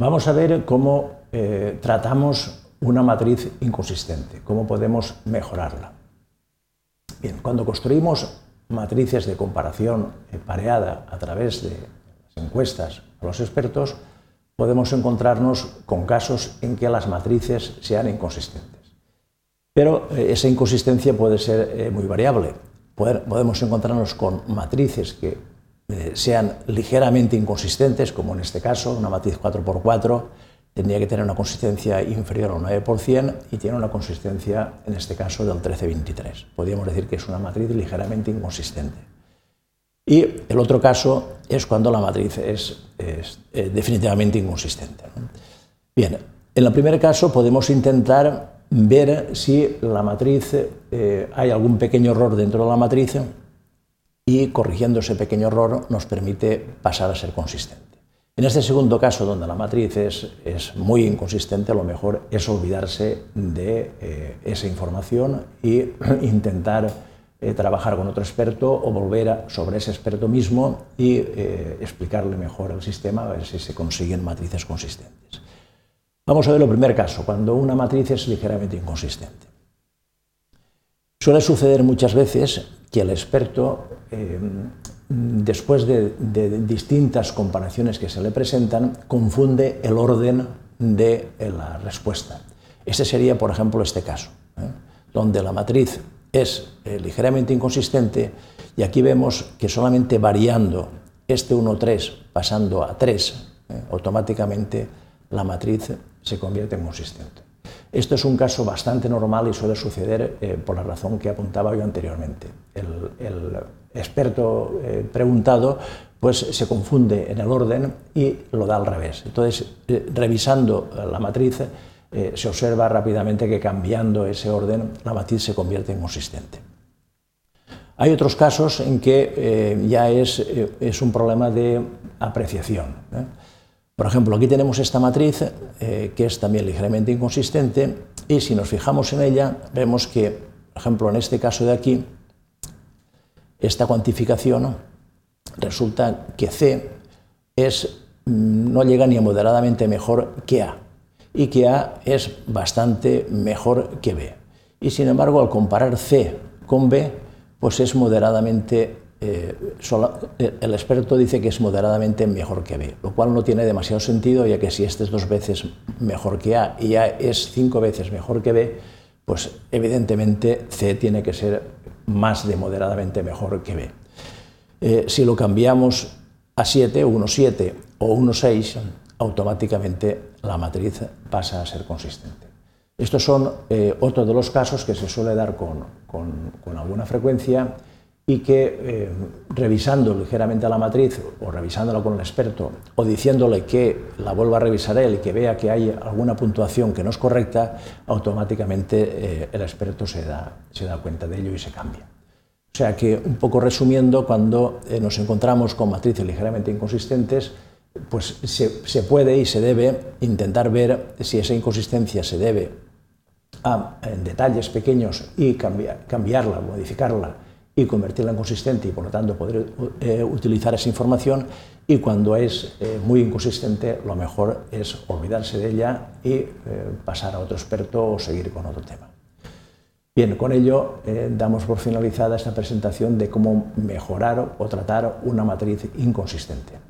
Vamos a ver cómo eh, tratamos una matriz inconsistente, cómo podemos mejorarla. Bien, cuando construimos matrices de comparación eh, pareada a través de las encuestas a los expertos, podemos encontrarnos con casos en que las matrices sean inconsistentes. Pero eh, esa inconsistencia puede ser muy variable. podemos encontrarnos con matrices que eh, sean ligeramente inconsistentes, como en este caso, una matriz 4x4 tendría que tener una consistencia inferior al 9% y tiene una consistencia, en este caso, del 13-23. Podríamos decir que es una matriz ligeramente inconsistente. Y el otro caso es cuando la matriz es, eh, definitivamente inconsistente. Bien, en el primer caso podemos intentar ver si la matriz, eh, hay algún pequeño error dentro de la matriz y corrigiendo ese pequeño error nos permite pasar a ser consistente. En este segundo caso, donde la matriz es, muy inconsistente, lo mejor es olvidarse de eh, esa información e intentar eh, trabajar con otro experto o volver sobre ese experto mismo y eh, explicarle mejor el sistema a ver si se consiguen matrices consistentes. Vamos a ver el primer caso, cuando una matriz es ligeramente inconsistente. Suele suceder muchas veces que el experto, eh, después de, distintas comparaciones que se le presentan, confunde el orden de eh, la respuesta. Ese sería, por ejemplo, este caso, ¿eh? donde la matriz es ligeramente inconsistente y aquí vemos que solamente variando este 1,3 pasando a 3, automáticamente la matriz se convierte en consistente. Esto es un caso bastante normal y suele suceder eh, por la razón que apuntaba yo anteriormente. El, experto eh, preguntado pues se confunde en el orden y lo da al revés. Entonces, eh, revisando la matriz, se observa rápidamente que cambiando ese orden, la matriz se convierte en consistente. Hay otros casos en que ya es, es, un problema de apreciación. Por ejemplo, aquí tenemos esta matriz eh, que es también ligeramente inconsistente y si nos fijamos en ella vemos que, por ejemplo, en este caso de aquí, esta cuantificación resulta que C es, mm, no llega ni a moderadamente mejor que A y que A es bastante mejor que B. Y sin embargo, al comparar C con B, pues es moderadamente eh, eh, el experto dice que es moderadamente mejor que B, lo cual no tiene demasiado sentido, ya que si este es dos veces mejor que A y A es cinco veces mejor que B, pues evidentemente C tiene que ser más de moderadamente mejor que B. Eh, si lo cambiamos a 7, 1,7 o 1,6, automáticamente la matriz pasa a ser consistente. Estos son otros de los casos que se suele dar con, con alguna frecuencia y que eh, revisando ligeramente la matriz o revisándola con el experto o diciéndole que la vuelva a revisar él y que vea que hay alguna puntuación que no es correcta, automáticamente eh, el experto se da, se da cuenta de ello y se cambia. O sea que, un poco resumiendo, cuando eh, nos encontramos con matrices ligeramente inconsistentes, pues se, puede y se debe intentar ver si esa inconsistencia se debe a en detalles pequeños y cambiar, cambiarla, modificarla y convertirla en consistente y por lo tanto poder eh, utilizar esa información y cuando es eh, muy inconsistente lo mejor es olvidarse de ella y eh, pasar a otro experto o seguir con otro tema. Bien, con ello damos por finalizada esta presentación de cómo mejorar o tratar una matriz inconsistente.